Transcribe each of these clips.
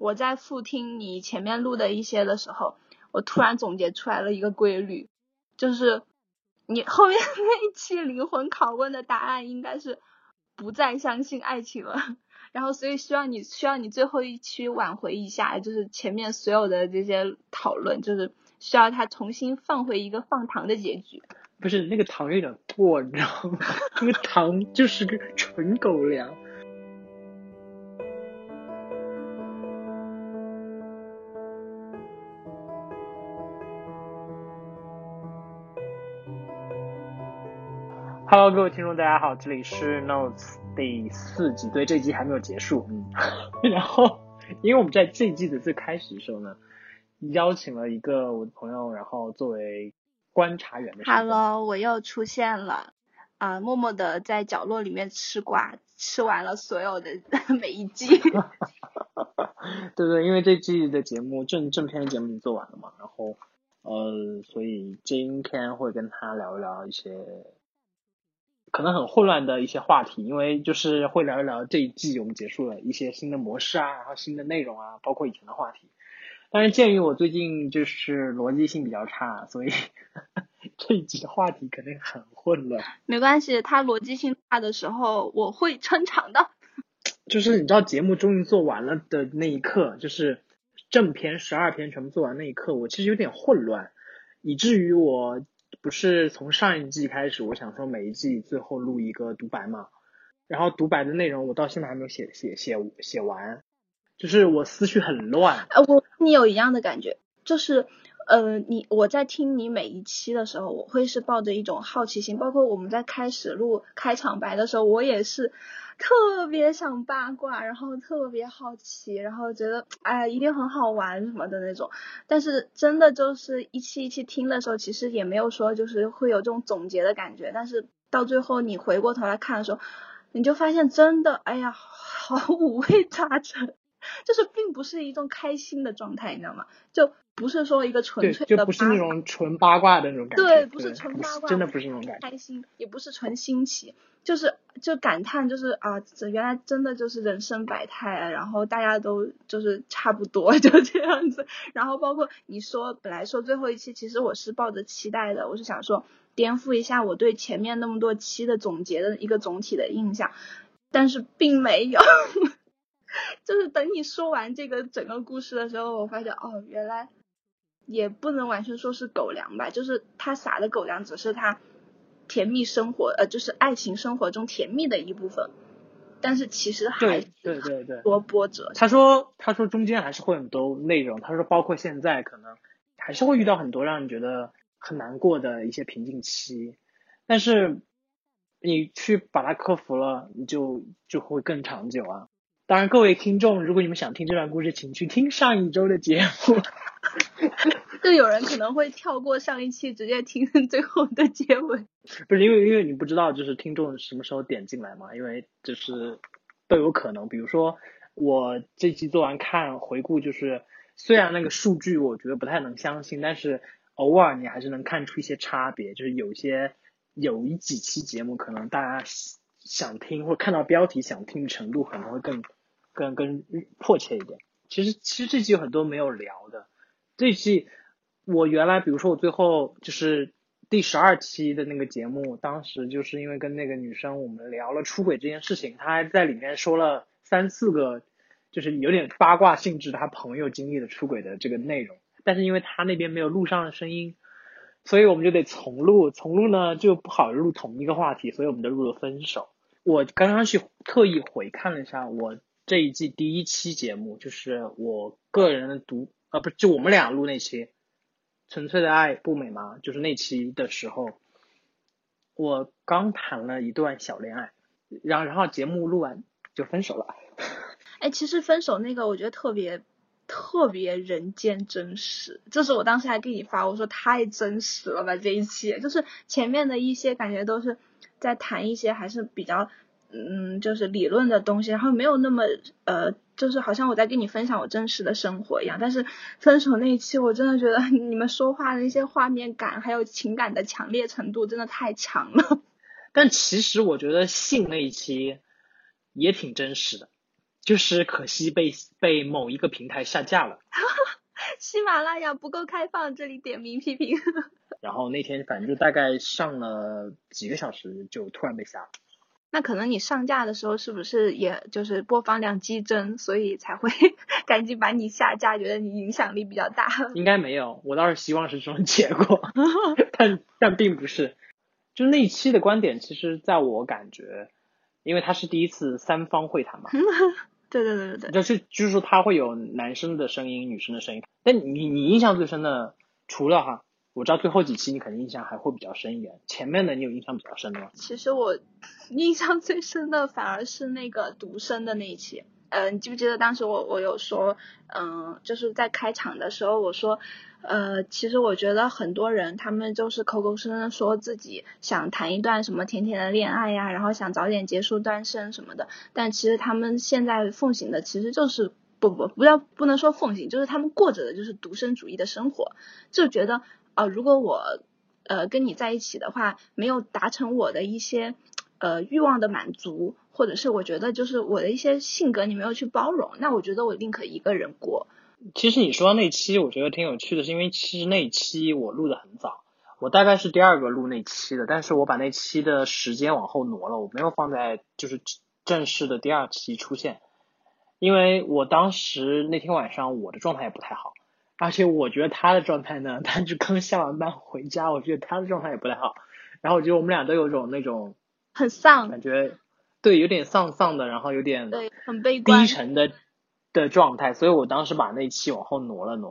我在复听你前面录的一些的时候，我突然总结出来了一个规律，就是你后面 那一期灵魂拷问的答案应该是不再相信爱情了。然后，所以需要你需要你最后一期挽回一下，就是前面所有的这些讨论，就是需要他重新放回一个放糖的结局。不是那个糖有点过，你知道吗？那个糖就是个纯狗粮。Hello，各位听众，大家好，这里是 Notes 第四季，对，这一季还没有结束，嗯，然后因为我们在这一季的最开始的时候呢，邀请了一个我的朋友，然后作为观察员的 Hello，我又出现了，啊，默默的在角落里面吃瓜，吃完了所有的 每一季。对对，因为这季的节目正正片的节目已经做完了嘛，然后呃，所以今天会跟他聊一聊一些。可能很混乱的一些话题，因为就是会聊一聊这一季我们结束了一些新的模式啊，然后新的内容啊，包括以前的话题。但是鉴于我最近就是逻辑性比较差，所以 这一集的话题肯定很混乱。没关系，他逻辑性差的时候我会撑场的。就是你知道节目终于做完了的那一刻，就是正片十二篇全部做完那一刻，我其实有点混乱，以至于我。不是从上一季开始，我想说每一季最后录一个独白嘛，然后独白的内容我到现在还没有写写写写完，就是我思绪很乱。呃，我你有一样的感觉，就是呃，你我在听你每一期的时候，我会是抱着一种好奇心，包括我们在开始录开场白的时候，我也是。特别想八卦，然后特别好奇，然后觉得哎一定很好玩什么的那种。但是真的就是一期一期听的时候，其实也没有说就是会有这种总结的感觉。但是到最后你回过头来看的时候，你就发现真的哎呀，好五味杂陈，就是并不是一种开心的状态，你知道吗？就不是说一个纯粹的，就不是那种纯八卦的那种感觉。对，不是纯八卦，真的不是那种感觉。开心也不是纯新奇。就是就感叹，就是啊，这原来真的就是人生百态啊，然后大家都就是差不多 就这样子，然后包括你说本来说最后一期，其实我是抱着期待的，我是想说颠覆一下我对前面那么多期的总结的一个总体的印象，但是并没有，就是等你说完这个整个故事的时候，我发现哦，原来也不能完全说是狗粮吧，就是他撒的狗粮只是他。甜蜜生活，呃，就是爱情生活中甜蜜的一部分，但是其实还对对对多波折。他说，他说中间还是会很多内容。他说，包括现在可能还是会遇到很多让你觉得很难过的一些瓶颈期，但是你去把它克服了，你就就会更长久啊。当然，各位听众，如果你们想听这段故事，请去听上一周的节目。就有人可能会跳过上一期，直接听 最后的结尾。不是因为因为你不知道就是听众什么时候点进来嘛？因为就是都有可能。比如说我这期做完看回顾，就是虽然那个数据我觉得不太能相信，但是偶尔你还是能看出一些差别。就是有些有一几期节目，可能大家想听或看到标题想听的程度可能会更更更迫切一点。其实其实这期有很多没有聊的，这期。我原来，比如说我最后就是第十二期的那个节目，当时就是因为跟那个女生我们聊了出轨这件事情，她还在里面说了三四个，就是有点八卦性质，她朋友经历的出轨的这个内容。但是因为她那边没有录上的声音，所以我们就得重录，重录呢就不好录同一个话题，所以我们就录了分手。我刚刚去特意回看了一下我这一季第一期节目，就是我个人的读，啊不就我们俩录那期。纯粹的爱不美吗？就是那期的时候，我刚谈了一段小恋爱，然后然后节目录完就分手了。哎，其实分手那个我觉得特别特别人间真实，就是我当时还给你发，我说太真实了吧这一期，就是前面的一些感觉都是在谈一些还是比较。嗯，就是理论的东西，然后没有那么呃，就是好像我在跟你分享我真实的生活一样。但是分手那一期，我真的觉得 你们说话的那些画面感，还有情感的强烈程度，真的太强了。但其实我觉得信那一期也挺真实的，就是可惜被被某一个平台下架了。喜马拉雅不够开放，这里点名批评。然后那天反正就大概上了几个小时，就突然被下了。那可能你上架的时候是不是也就是播放量激增，所以才会 赶紧把你下架，觉得你影响力比较大？应该没有，我倒是希望是这种结果，但但并不是。就那一期的观点，其实在我感觉，因为他是第一次三方会谈嘛。对对对对对。就是就是说他会有男生的声音、女生的声音。但你你印象最深的，除了哈。我知道最后几期你肯定印象还会比较深一点，前面的你有印象比较深吗？其实我 印象最深的反而是那个独生的那一期，呃，你记不记得当时我我有说，嗯，就是在开场的时候我说，呃，其实我觉得很多人他们就是口口声声说自己想谈一段什么甜甜的恋爱呀，然后想早点结束单身什么的，但其实他们现在奉行的其实就是不不不要不能说奉行，就是他们过着的就是独身主义的生活，就觉得。啊，如果我呃跟你在一起的话，没有达成我的一些呃欲望的满足，或者是我觉得就是我的一些性格你没有去包容，那我觉得我宁可一个人过。其实你说那期我觉得挺有趣的，是因为其实那期我录的很早，我大概是第二个录那期的，但是我把那期的时间往后挪了，我没有放在就是正式的第二期出现，因为我当时那天晚上我的状态也不太好。而且我觉得他的状态呢，他就刚下完班回家，我觉得他的状态也不太好。然后我觉得我们俩都有种那种很丧感觉，对，有点丧丧的，然后有点对很悲观低沉的的状态。所以我当时把那期往后挪了挪。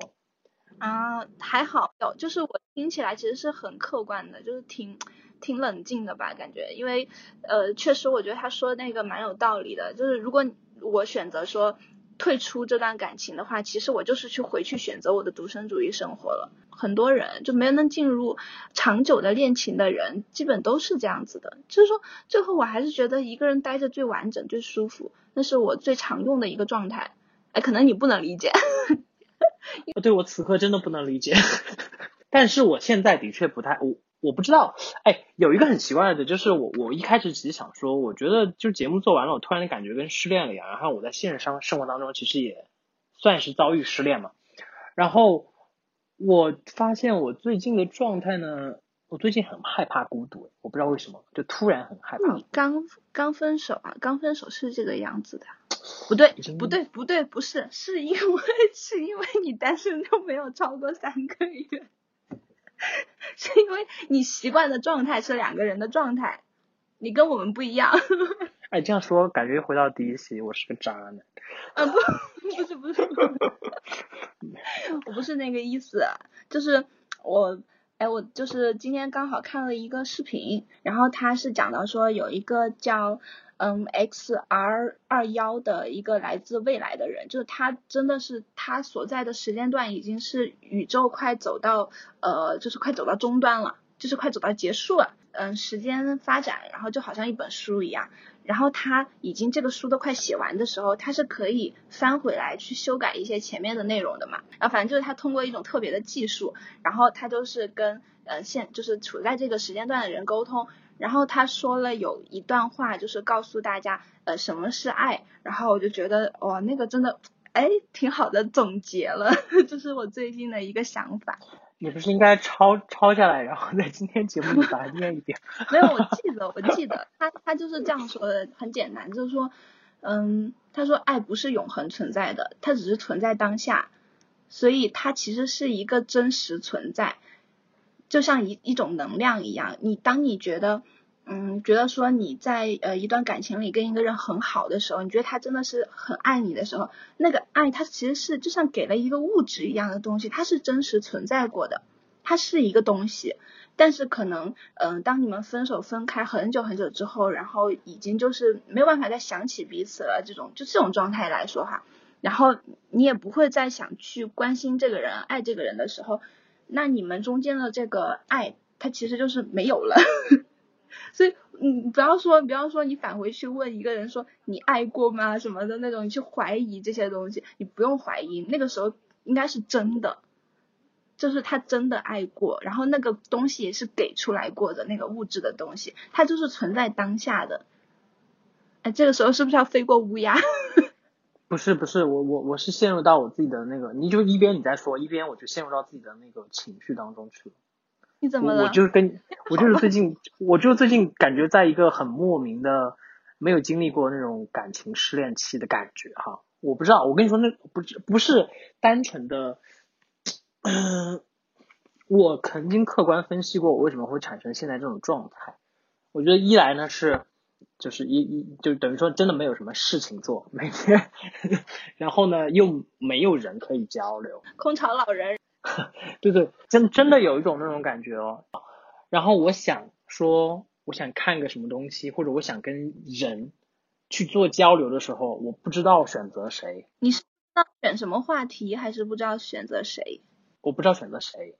啊，还好，有就是我听起来其实是很客观的，就是挺挺冷静的吧，感觉。因为呃，确实我觉得他说那个蛮有道理的，就是如果我选择说。退出这段感情的话，其实我就是去回去选择我的独身主义生活了。很多人就没能进入长久的恋情的人，基本都是这样子的。就是说，最后我还是觉得一个人待着最完整、最舒服，那是我最常用的一个状态。哎，可能你不能理解。对我此刻真的不能理解，但是我现在的确不太我。我不知道，哎，有一个很奇怪的，就是我我一开始只是想说，我觉得就节目做完了，我突然的感觉跟失恋了一样。然后我在现实生生活当中其实也算是遭遇失恋嘛。然后我发现我最近的状态呢，我最近很害怕孤独，我不知道为什么，就突然很害怕。你刚刚分手啊？刚分手是这个样子的？不对，不对，不对，不是，是因为 是因为你单身就没有超过三个月。是因为你习惯的状态是两个人的状态，你跟我们不一样。哎，这样说感觉回到第一期，我是个渣男。嗯，不，不是，不是，我不是那个意思，就是我，哎，我就是今天刚好看了一个视频，然后他是讲到说有一个叫。嗯，X R 二幺的一个来自未来的人，就是他真的是他所在的时间段已经是宇宙快走到呃，就是快走到终端了，就是快走到结束了。嗯，时间发展，然后就好像一本书一样，然后他已经这个书都快写完的时候，他是可以翻回来去修改一些前面的内容的嘛。然后反正就是他通过一种特别的技术，然后他就是跟呃现就是处在这个时间段的人沟通。然后他说了有一段话，就是告诉大家，呃，什么是爱。然后我就觉得，哇，那个真的，哎，挺好的，总结了，这是我最近的一个想法。你不是应该抄抄下来，然后在今天节目里把它念一遍？没有，我记得，我记得，他他就是这样说的，很简单，就是说，嗯，他说爱不是永恒存在的，它只是存在当下，所以它其实是一个真实存在。就像一一种能量一样，你当你觉得，嗯，觉得说你在呃一段感情里跟一个人很好的时候，你觉得他真的是很爱你的时候，那个爱它其实是就像给了一个物质一样的东西，它是真实存在过的，它是一个东西。但是可能，嗯，当你们分手分开很久很久之后，然后已经就是没有办法再想起彼此了，这种就这种状态来说哈，然后你也不会再想去关心这个人、爱这个人的时候。那你们中间的这个爱，它其实就是没有了，所以你不要说，不要说你返回去问一个人说你爱过吗什么的那种，你去怀疑这些东西，你不用怀疑，那个时候应该是真的，就是他真的爱过，然后那个东西也是给出来过的那个物质的东西，它就是存在当下的。哎，这个时候是不是要飞过乌鸦？不是不是，我我我是陷入到我自己的那个，你就一边你在说，一边我就陷入到自己的那个情绪当中去了。你怎么了？我就是跟，我就是最近，我就最近感觉在一个很莫名的，没有经历过那种感情失恋期的感觉哈。我不知道，我跟你说，那不是不是单纯的，嗯，我曾经客观分析过我为什么会产生现在这种状态。我觉得一来呢是。就是一一就等于说真的没有什么事情做每天，然后呢又没有人可以交流，空巢老人，对对，真真的有一种那种感觉哦。然后我想说，我想看个什么东西，或者我想跟人去做交流的时候，我不知道选择谁。你是不知道选什么话题，还是不知道选择谁？我不知道选择谁，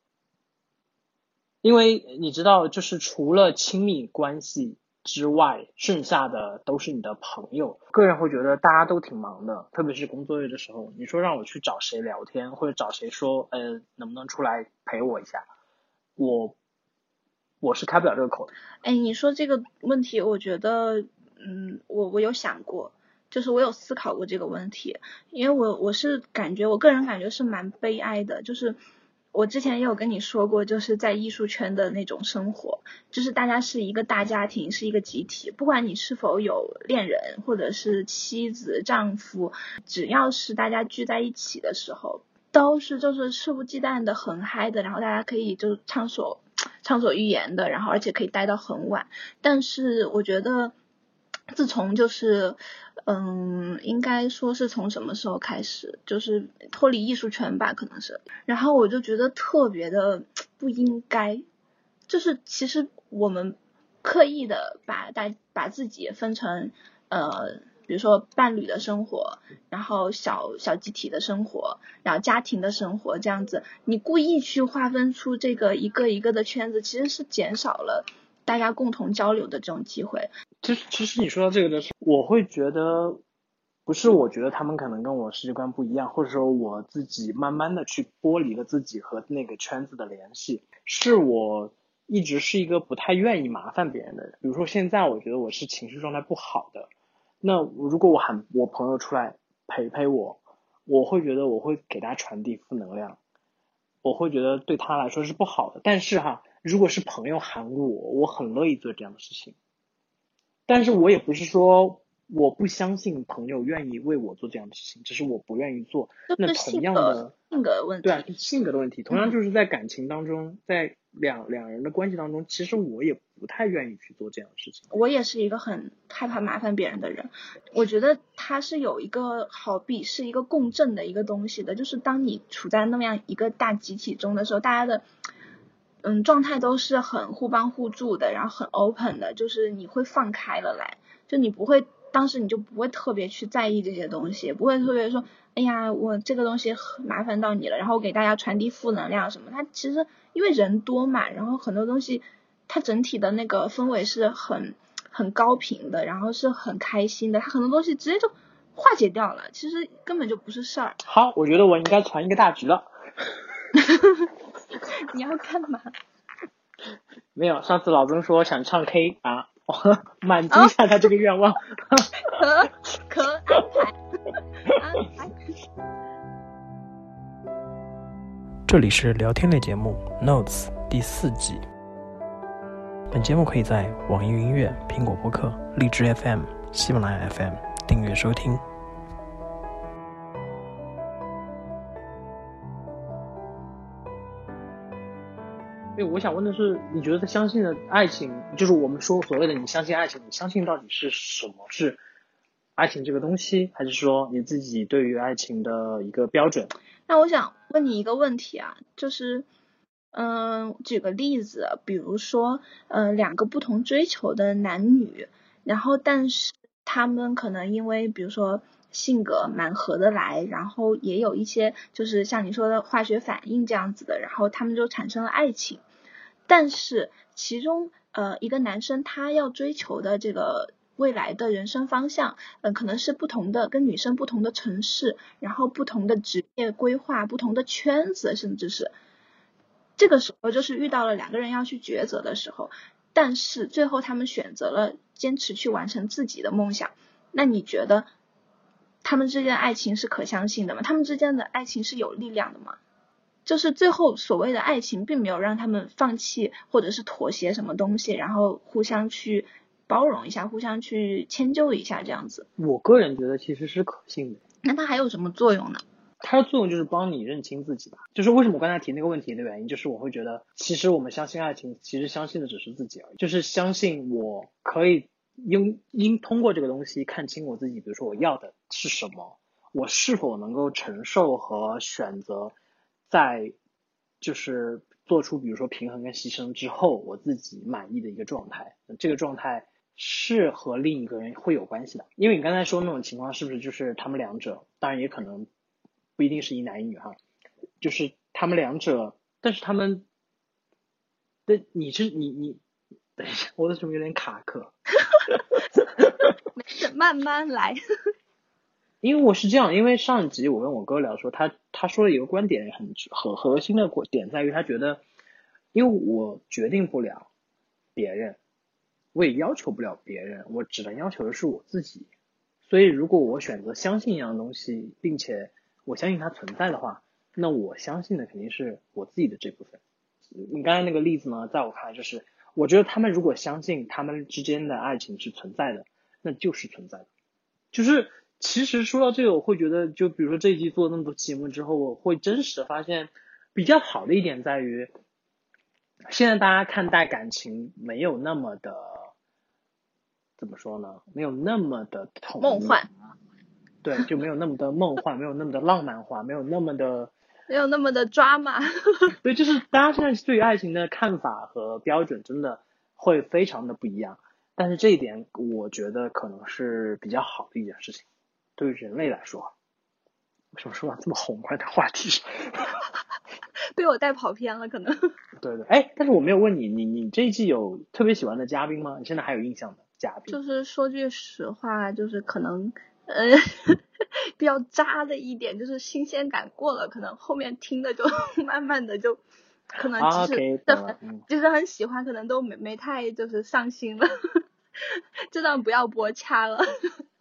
因为你知道，就是除了亲密关系。之外，剩下的都是你的朋友。个人会觉得大家都挺忙的，特别是工作日的时候。你说让我去找谁聊天，或者找谁说，呃，能不能出来陪我一下？我我是开不了这个口的。哎，你说这个问题，我觉得，嗯，我我有想过，就是我有思考过这个问题，因为我我是感觉，我个人感觉是蛮悲哀的，就是。我之前也有跟你说过，就是在艺术圈的那种生活，就是大家是一个大家庭，是一个集体。不管你是否有恋人，或者是妻子、丈夫，只要是大家聚在一起的时候，都是就是肆无忌惮的、很嗨的，然后大家可以就畅所畅所欲言的，然后而且可以待到很晚。但是我觉得。自从就是，嗯，应该说是从什么时候开始，就是脱离艺术圈吧，可能是。然后我就觉得特别的不应该，就是其实我们刻意的把大把自己分成，呃，比如说伴侣的生活，然后小小集体的生活，然后家庭的生活这样子，你故意去划分出这个一个一个的圈子，其实是减少了。大家共同交流的这种机会，其实其实你说到这个的时候，我会觉得不是，我觉得他们可能跟我世界观不一样，或者说我自己慢慢的去剥离了自己和那个圈子的联系，是我一直是一个不太愿意麻烦别人的人。比如说现在我觉得我是情绪状态不好的，那如果我喊我朋友出来陪陪我，我会觉得我会给他传递负能量，我会觉得对他来说是不好的。但是哈。如果是朋友喊我，我很乐意做这样的事情，但是我也不是说我不相信朋友愿意为我做这样的事情，只是我不愿意做。那同样的性格问题，对啊，性格的问题，同样就是在感情当中，在两两人的关系当中，其实我也不太愿意去做这样的事情。我也是一个很害怕麻烦别人的人，我觉得他是有一个好比是一个共振的一个东西的，就是当你处在那么样一个大集体中的时候，大家的。嗯，状态都是很互帮互助的，然后很 open 的，就是你会放开了来，就你不会当时你就不会特别去在意这些东西，不会特别说，哎呀，我这个东西麻烦到你了，然后给大家传递负能量什么。他其实因为人多嘛，然后很多东西，它整体的那个氛围是很很高频的，然后是很开心的，它很多东西直接就化解掉了，其实根本就不是事儿。好，我觉得我应该传一个大局了。你要干嘛？没有，上次老曾说想唱 K 啊，满足一下他这个愿望。可可安排。这里是聊天类节目《Notes》第四季。本节目可以在网易云音乐、苹果播客、荔枝 FM、喜马拉雅 FM 订阅收听。对，我想问的是，你觉得他相信的爱情，就是我们说所谓的你相信爱情，你相信到底是什么？是爱情这个东西，还是说你自己对于爱情的一个标准？那我想问你一个问题啊，就是，嗯，举个例子，比如说，嗯，两个不同追求的男女，然后但是他们可能因为，比如说性格蛮合得来，然后也有一些就是像你说的化学反应这样子的，然后他们就产生了爱情。但是其中呃一个男生他要追求的这个未来的人生方向，嗯可能是不同的，跟女生不同的城市，然后不同的职业规划，不同的圈子，甚至是这个时候就是遇到了两个人要去抉择的时候，但是最后他们选择了坚持去完成自己的梦想，那你觉得？他们之间的爱情是可相信的吗？他们之间的爱情是有力量的吗？就是最后所谓的爱情，并没有让他们放弃或者是妥协什么东西，然后互相去包容一下，互相去迁就一下这样子。我个人觉得其实是可信的。那它还有什么作用呢？它的作用就是帮你认清自己吧。就是为什么我刚才提那个问题的原因，就是我会觉得，其实我们相信爱情，其实相信的只是自己而已。就是相信我可以应应通过这个东西看清我自己，比如说我要的是什么，我是否能够承受和选择。在就是做出比如说平衡跟牺牲之后，我自己满意的一个状态，这个状态是和另一个人会有关系的。因为你刚才说那种情况，是不是就是他们两者？当然也可能不一定是一男一女哈，就是他们两者，但是他们，对，你是你你，等一下，我的什么有点卡壳？没事，慢慢来。因为我是这样，因为上一集我跟我哥聊说，他他说了一个观点，很很核心的点在于，他觉得，因为我决定不了别人，我也要求不了别人，我只能要求的是我自己。所以，如果我选择相信一样东西，并且我相信它存在的话，那我相信的肯定是我自己的这部分。你刚才那个例子呢，在我看来就是，我觉得他们如果相信他们之间的爱情是存在的，那就是存在的，就是。其实说到这个，我会觉得，就比如说这一季做了那么多节目之后，我会真实的发现，比较好的一点在于，现在大家看待感情没有那么的，怎么说呢？没有那么的梦幻。对，就没有那么的梦幻，没有那么的浪漫化，没有那么的，没有那么的抓马。对，就是大家现在对于爱情的看法和标准真的会非常的不一样。但是这一点，我觉得可能是比较好的一件事情。对于人类来说，为什么说到这么宏观的话题？被我带跑偏了，可能。对对，哎，但是我没有问你，你你这一季有特别喜欢的嘉宾吗？你现在还有印象的嘉宾？就是说句实话，就是可能呃 比较渣的一点，就是新鲜感过了，可能后面听的就慢慢的就可能其实就是很喜欢，可能都没没太就是上心了。这段不要播，掐了。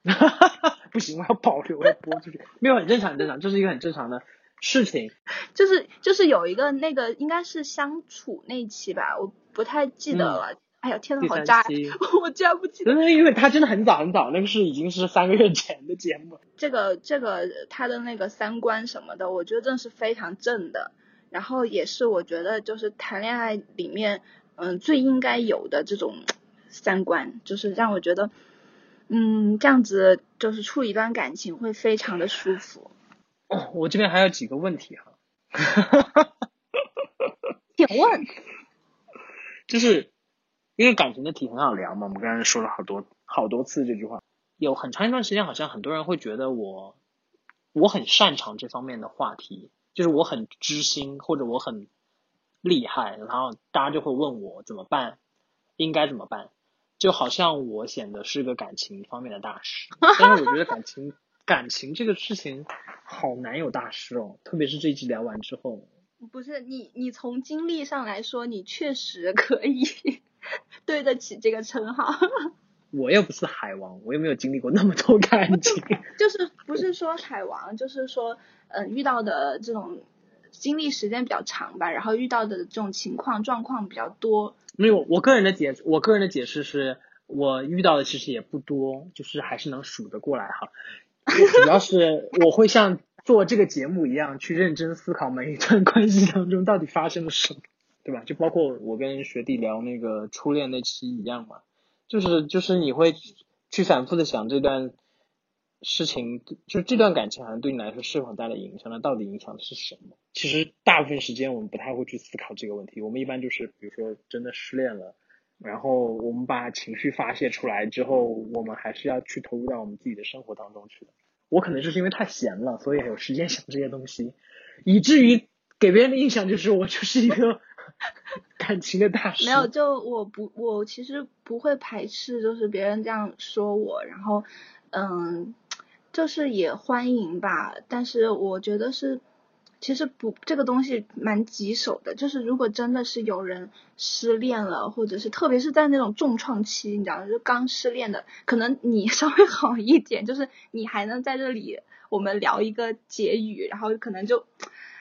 哈哈哈，不行，我要保留，我要播出去。没有，很正常，很正常，这是一个很正常的事情。就是就是有一个那个应该是相处那期吧，我不太记得了。哎呀，天呐，好渣！我居然不记得。因为他真的很早很早，那个是已经是三个月前的节目。这个这个他的那个三观什么的，我觉得真的是非常正的。然后也是我觉得就是谈恋爱里面嗯最应该有的这种三观，就是让我觉得。嗯，这样子就是处理一段感情会非常的舒服。哦，我这边还有几个问题哈。请问，就是因为感情的题很好聊嘛，我们刚才说了好多好多次这句话。有很长一段时间，好像很多人会觉得我我很擅长这方面的话题，就是我很知心或者我很厉害，然后大家就会问我怎么办，应该怎么办。就好像我显得是个感情方面的大师，但是我觉得感情感情这个事情好难有大师哦，特别是这一集聊完之后。不是你，你从经历上来说，你确实可以 对得起这个称号。我又不是海王，我又没有经历过那么多感情。就是不是说海王，就是说，嗯，遇到的这种经历时间比较长吧，然后遇到的这种情况状况比较多。没有，我个人的解，我个人的解释是我遇到的其实也不多，就是还是能数得过来哈。主要是我会像做这个节目一样去认真思考每一段关系当中到底发生了什么，对吧？就包括我跟学弟聊那个初恋那期一样嘛，就是就是你会去反复的想这段。事情就这段感情，好像对你来说是否带来影响？那到底影响的是什么？其实大部分时间我们不太会去思考这个问题。我们一般就是，比如说真的失恋了，然后我们把情绪发泄出来之后，我们还是要去投入到我们自己的生活当中去的。我可能就是因为太闲了，所以有时间想这些东西，以至于给别人的印象就是我就是一个 感情的大师。没有，就我不，我其实不会排斥，就是别人这样说我，然后嗯。就是也欢迎吧，但是我觉得是，其实不，这个东西蛮棘手的。就是如果真的是有人失恋了，或者是特别是在那种重创期，你知道，就刚失恋的，可能你 稍微好一点，就是你还能在这里我们聊一个结语，然后可能就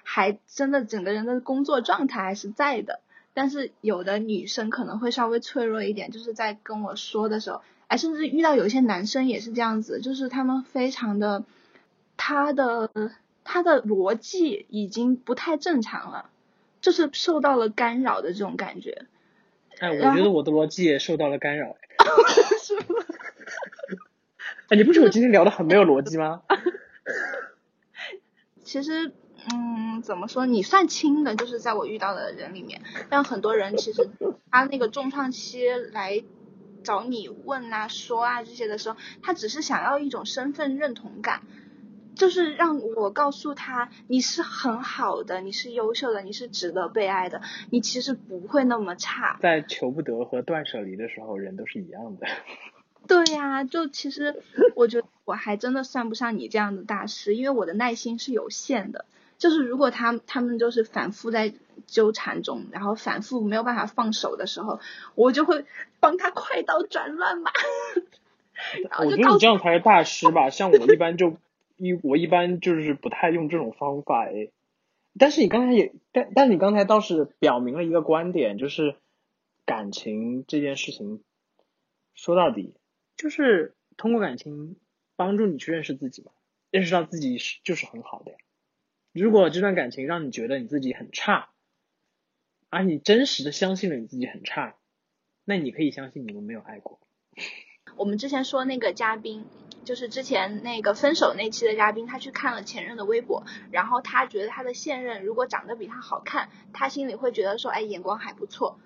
还真的整个人的工作状态还是在的。但是有的女生可能会稍微脆弱一点，就是在跟我说的时候，哎，甚至遇到有一些男生也是这样子，就是他们非常的他的。他的逻辑已经不太正常了，就是受到了干扰的这种感觉。哎，我觉得我的逻辑也受到了干扰。是吗？哎，你不觉得我今天聊的很没有逻辑吗？其实，嗯，怎么说？你算轻的，就是在我遇到的人里面。但很多人其实他那个重创期来找你问啊、说啊这些的时候，他只是想要一种身份认同感。就是让我告诉他，你是很好的，你是优秀的，你是值得被爱的，你其实不会那么差。在求不得和断舍离的时候，人都是一样的。对呀，就其实我觉得我还真的算不上你这样的大师，因为我的耐心是有限的。就是如果他他们就是反复在纠缠中，然后反复没有办法放手的时候，我就会帮他快刀斩乱麻。我觉得你这样才是大师吧，像我一般就。一我一般就是不太用这种方法诶，但是你刚才也但但你刚才倒是表明了一个观点，就是感情这件事情说到底就是通过感情帮助你去认识自己嘛，认识到自己是就是很好的呀。如果这段感情让你觉得你自己很差，而你真实的相信了你自己很差，那你可以相信你们没有爱过。我们之前说那个嘉宾。就是之前那个分手那期的嘉宾，他去看了前任的微博，然后他觉得他的现任如果长得比他好看，他心里会觉得说，哎，眼光还不错。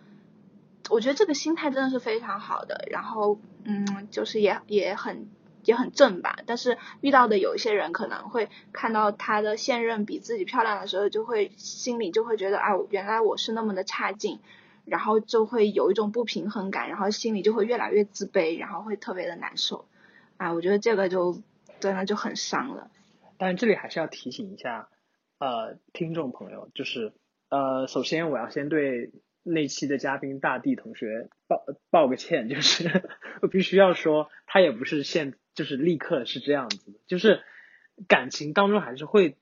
我觉得这个心态真的是非常好的，然后嗯，就是也也很也很正吧。但是遇到的有一些人可能会看到他的现任比自己漂亮的时候，就会心里就会觉得啊，原来我是那么的差劲，然后就会有一种不平衡感，然后心里就会越来越自卑，然后会特别的难受。啊，我觉得这个就真的就很伤了。但这里还是要提醒一下，呃，听众朋友，就是呃，首先我要先对那期的嘉宾大地同学报报个歉，就是我 必须要说，他也不是现就是立刻是这样子的，就是感情当中还是会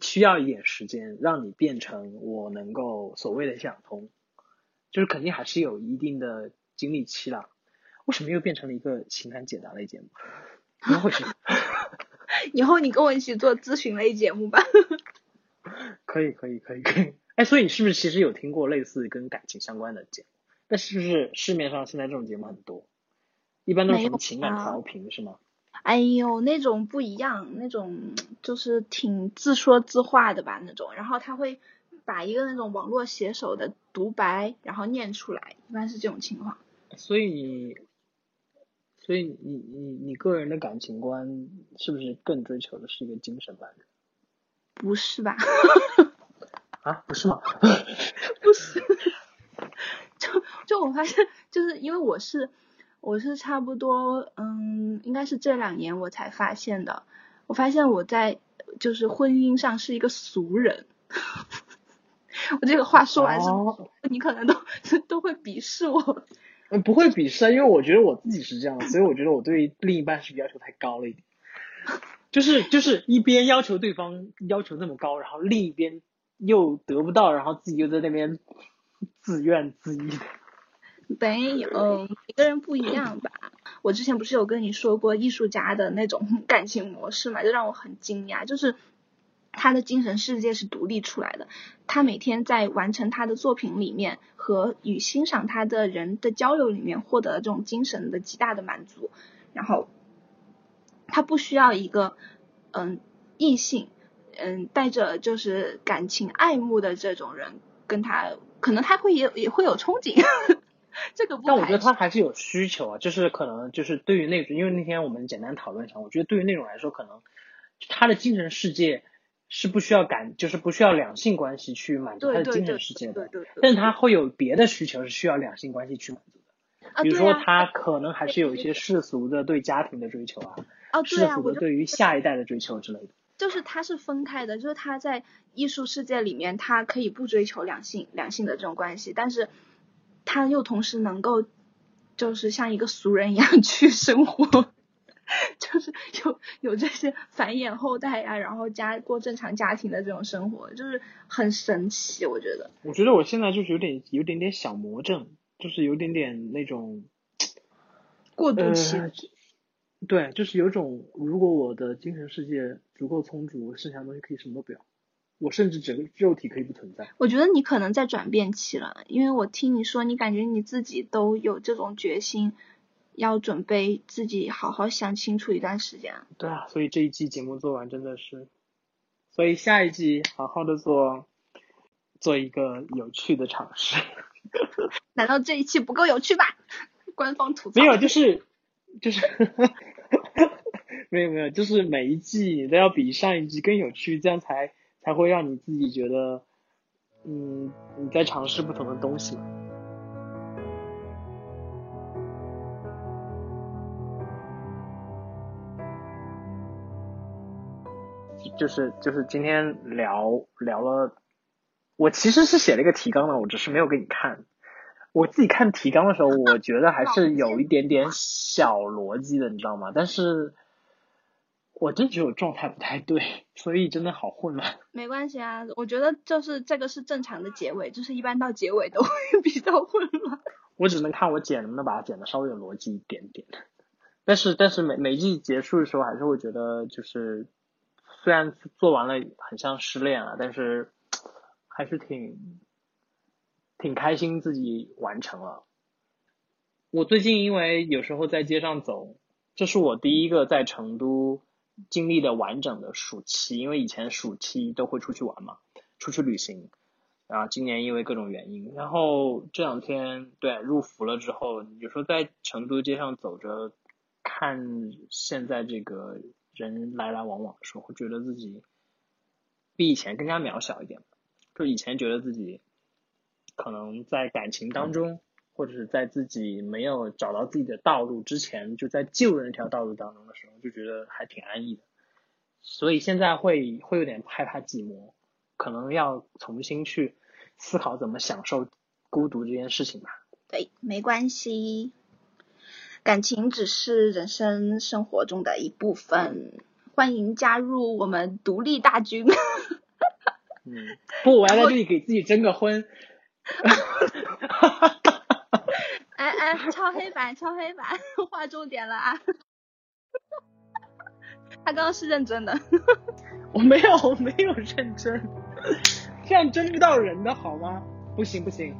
需要一点时间，让你变成我能够所谓的想通，就是肯定还是有一定的经历期了。为什么又变成了一个情感解答类节目？怎么回事？以后你跟我一起做咨询类节目吧。可以可以可以可以。哎，所以你是不是其实有听过类似跟感情相关的节目？那是不是市面上现在这种节目很多？一般都是什么情感调频是吗？哎呦，那种不一样，那种就是挺自说自话的吧那种。然后他会把一个那种网络写手的独白，然后念出来，一般是这种情况。所以你。所以你你你个人的感情观是不是更追求的是一个精神伴侣？不是吧？啊，不是吗？不是，就就我发现，就是因为我是我是差不多嗯，应该是这两年我才发现的。我发现我在就是婚姻上是一个俗人。我这个话说完之后，你可能都 都会鄙视我。不会鄙视啊，因为我觉得我自己是这样，所以我觉得我对另一半是要求太高了一点，就是就是一边要求对方要求那么高，然后另一边又得不到，然后自己又在那边自怨自艾。没有，每个人不一样吧。我之前不是有跟你说过艺术家的那种 感情模式嘛，就让我很惊讶，就是。他的精神世界是独立出来的，他每天在完成他的作品里面和与欣赏他的人的交流里面获得这种精神的极大的满足，然后他不需要一个嗯异性嗯带着就是感情爱慕的这种人跟他，可能他会也也会有憧憬，这个不。但我觉得他还是有需求啊，就是可能就是对于那种，因为那天我们简单讨论一下，我觉得对于那种来说，可能他的精神世界。是不需要感，就是不需要两性关系去满足他的精神世界的，但是他会有别的需求是需要两性关系去满足的，比如说他可能还是有一些世俗的对家庭的追求啊，世俗的对于下一代的追求之类的。就是他是分开的，就是他在艺术世界里面，他可以不追求两性两性的这种关系，但是他又同时能够就是像一个俗人一样 去生活。就是有有这些繁衍后代呀，然后家过正常家庭的这种生活，就是很神奇，我觉得。我觉得我现在就是有点有点点小魔怔，就是有点点那种 过渡期。对，就是有种如果我的精神世界足够充足，剩下的东西可以什么都不要，我甚至整个肉体可以不存在。我觉得你可能在转变期了，因为我听你说，你感觉你自己都有这种决心。要准备自己好好想清楚一段时间。对啊，所以这一季节目做完真的是，所以下一季好好的做，做一个有趣的尝试。难道这一期不够有趣吧？官方吐槽。没有，就是就是，没有没有，就是每一季你都要比上一季更有趣，这样才才会让你自己觉得，嗯，你在尝试不同的东西。就是就是今天聊聊了，我其实是写了一个提纲的，我只是没有给你看。我自己看提纲的时候，我觉得还是有一点点小逻辑的，你知道吗？但是，我真觉得我状态不太对，所以真的好混乱。没关系啊，我觉得就是这个是正常的结尾，就是一般到结尾都会比较混乱。我只能看我剪能不能把它剪的稍微有逻辑一点点。但是但是每每季结束的时候，还是会觉得就是。虽然做完了很像失恋了，但是还是挺挺开心自己完成了。我最近因为有时候在街上走，这是我第一个在成都经历的完整的暑期，因为以前暑期都会出去玩嘛，出去旅行。然后今年因为各种原因，然后这两天对入伏了之后，有时候在成都街上走着，看现在这个。人来来往往的时候，会觉得自己比以前更加渺小一点。就以前觉得自己可能在感情当中，或者是在自己没有找到自己的道路之前，就在旧的那条道路当中的时候，就觉得还挺安逸的。所以现在会会有点害怕寂寞，可能要重新去思考怎么享受孤独这件事情吧。对，没关系。感情只是人生生活中的一部分，欢迎加入我们独立大军。嗯，不，我要在 这里给自己征个婚。哎哎，敲黑板，敲黑板，划重点了啊！他刚刚是认真的。我没有，我没有认真，这样真不到人的好吗？不行不行。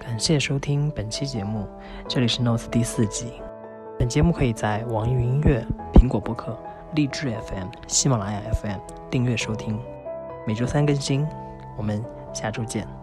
感谢收听本期节目，这里是 Notes 第四集。本节目可以在网易云音乐、苹果播客、荔枝 FM、喜马拉雅 FM 订阅收听，每周三更新。我们下周见。